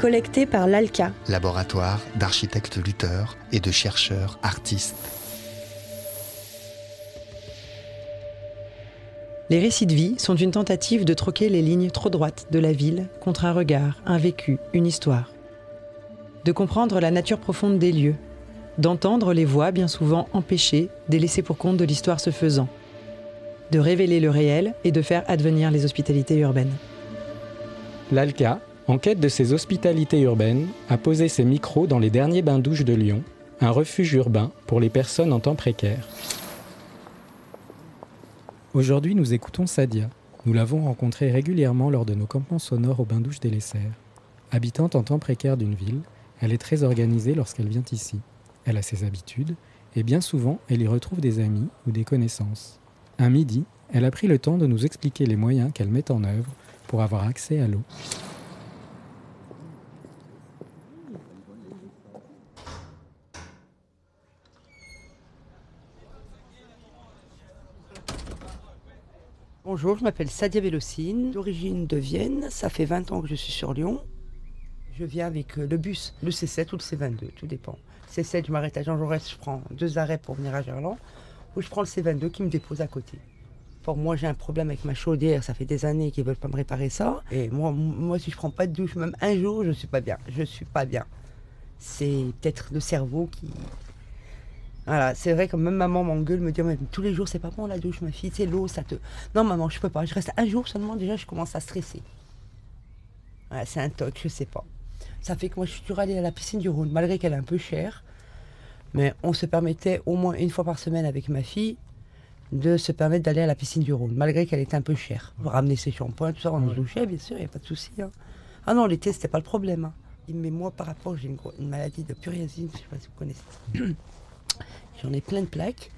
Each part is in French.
collecté par l'ALCA, laboratoire d'architectes lutteurs et de chercheurs artistes. Les récits de vie sont une tentative de troquer les lignes trop droites de la ville contre un regard, un vécu, une histoire. De comprendre la nature profonde des lieux, d'entendre les voix bien souvent empêchées, délaissées pour compte de l'histoire se faisant, de révéler le réel et de faire advenir les hospitalités urbaines. L'ALCA, en quête de ses hospitalités urbaines, a posé ses micros dans les derniers bains-douches de Lyon, un refuge urbain pour les personnes en temps précaire. Aujourd'hui, nous écoutons Sadia. Nous l'avons rencontrée régulièrement lors de nos campements sonores au bain-douche des Lessers. Habitante en temps précaire d'une ville, elle est très organisée lorsqu'elle vient ici. Elle a ses habitudes et bien souvent, elle y retrouve des amis ou des connaissances. Un midi, elle a pris le temps de nous expliquer les moyens qu'elle met en œuvre pour avoir accès à l'eau. Bonjour, je m'appelle Sadia Vélocine, d'origine de Vienne. Ça fait 20 ans que je suis sur Lyon. Je viens avec euh, le bus, le C7 ou le C22, tout dépend. C7, je m'arrête à Jean Jaurès, je prends deux arrêts pour venir à Gerland, ou je prends le C22 qui me dépose à côté. Pour moi, j'ai un problème avec ma chaudière, ça fait des années qu'ils veulent pas me réparer ça. Et moi, moi, si je prends pas de douche, même un jour, je suis pas bien. Je suis pas bien. C'est peut-être le cerveau qui, voilà, c'est vrai que même maman m'engueule, me dit tous les jours c'est pas bon la douche, ma fille, c'est l'eau, ça te. Non maman, je peux pas. Je reste un jour seulement, déjà je commence à stresser. c'est un toc, je sais pas. Ça fait que moi je suis toujours allée à la piscine du Rhône, malgré qu'elle est un peu chère. Mais on se permettait au moins une fois par semaine avec ma fille de se permettre d'aller à la piscine du Rhône, malgré qu'elle était un peu chère. Ramener ses shampoings, tout ça, on se douchait, bien sûr, il n'y a pas de souci. Hein. Ah non, l'été, c'était pas le problème. Hein. Mais moi, par rapport, j'ai une, une, maladie de puriasine, je sais pas si vous connaissez. J'en ai plein de plaques.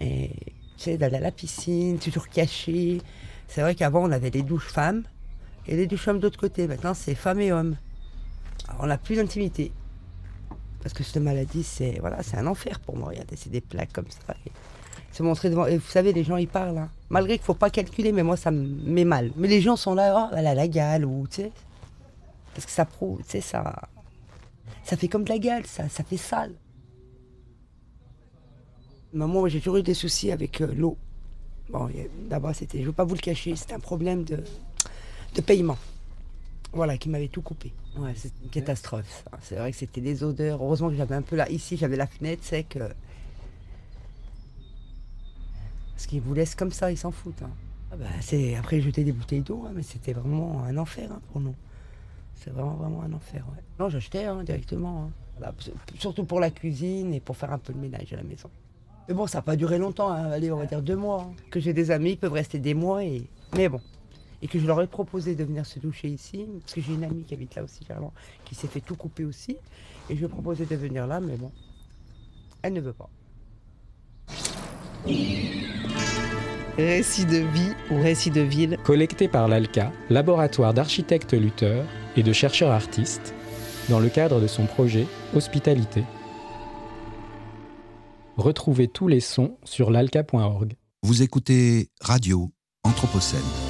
Et tu sais, d'aller à la piscine, toujours caché. C'est vrai qu'avant, on avait des douches femmes et des douches hommes d'autre côté. Maintenant, c'est femmes et hommes. Alors, on n'a plus d'intimité. Parce que cette maladie, c'est voilà, c'est un enfer pour moi. Regardez, c'est des plaques comme ça. Et se montrer devant. Et vous savez, les gens, ils parlent. Hein. Malgré qu'il ne faut pas calculer, mais moi, ça me met mal. Mais les gens sont là, oh, elle a la gale, ou tu sais. Parce que ça prouve, tu sais, ça. Ça fait comme de la gale, ça, ça fait sale. Moi, j'ai toujours eu des soucis avec euh, l'eau. Bon, d'abord, c'était, je ne veux pas vous le cacher, c'était un problème de, de paiement. Voilà, qui m'avait tout coupé. Ouais, c'est une catastrophe. C'est vrai que c'était des odeurs. Heureusement que j'avais un peu là. Ici, j'avais la fenêtre, c'est que. Parce qu'ils vous laissent comme ça, ils s'en foutent. Hein. Ah bah, c'est... Après, jeter des bouteilles d'eau, hein, mais c'était vraiment un enfer hein, pour nous. C'est vraiment, vraiment un enfer. Non, j'achetais directement. surtout pour la cuisine et pour faire un peu de ménage à la maison. Mais bon, ça n'a pas duré longtemps, hein. allez, on va dire deux mois. Hein. Que j'ai des amis, ils peuvent rester des mois, et... mais bon. Et que je leur ai proposé de venir se doucher ici, parce que j'ai une amie qui habite là aussi, qui s'est fait tout couper aussi. Et je lui ai proposé de venir là, mais bon, elle ne veut pas. Récit de vie ou récit de ville. Collecté par l'ALCA, laboratoire d'architectes lutteurs et de chercheurs artistes, dans le cadre de son projet Hospitalité. Retrouvez tous les sons sur l'alca.org. Vous écoutez Radio Anthropocène.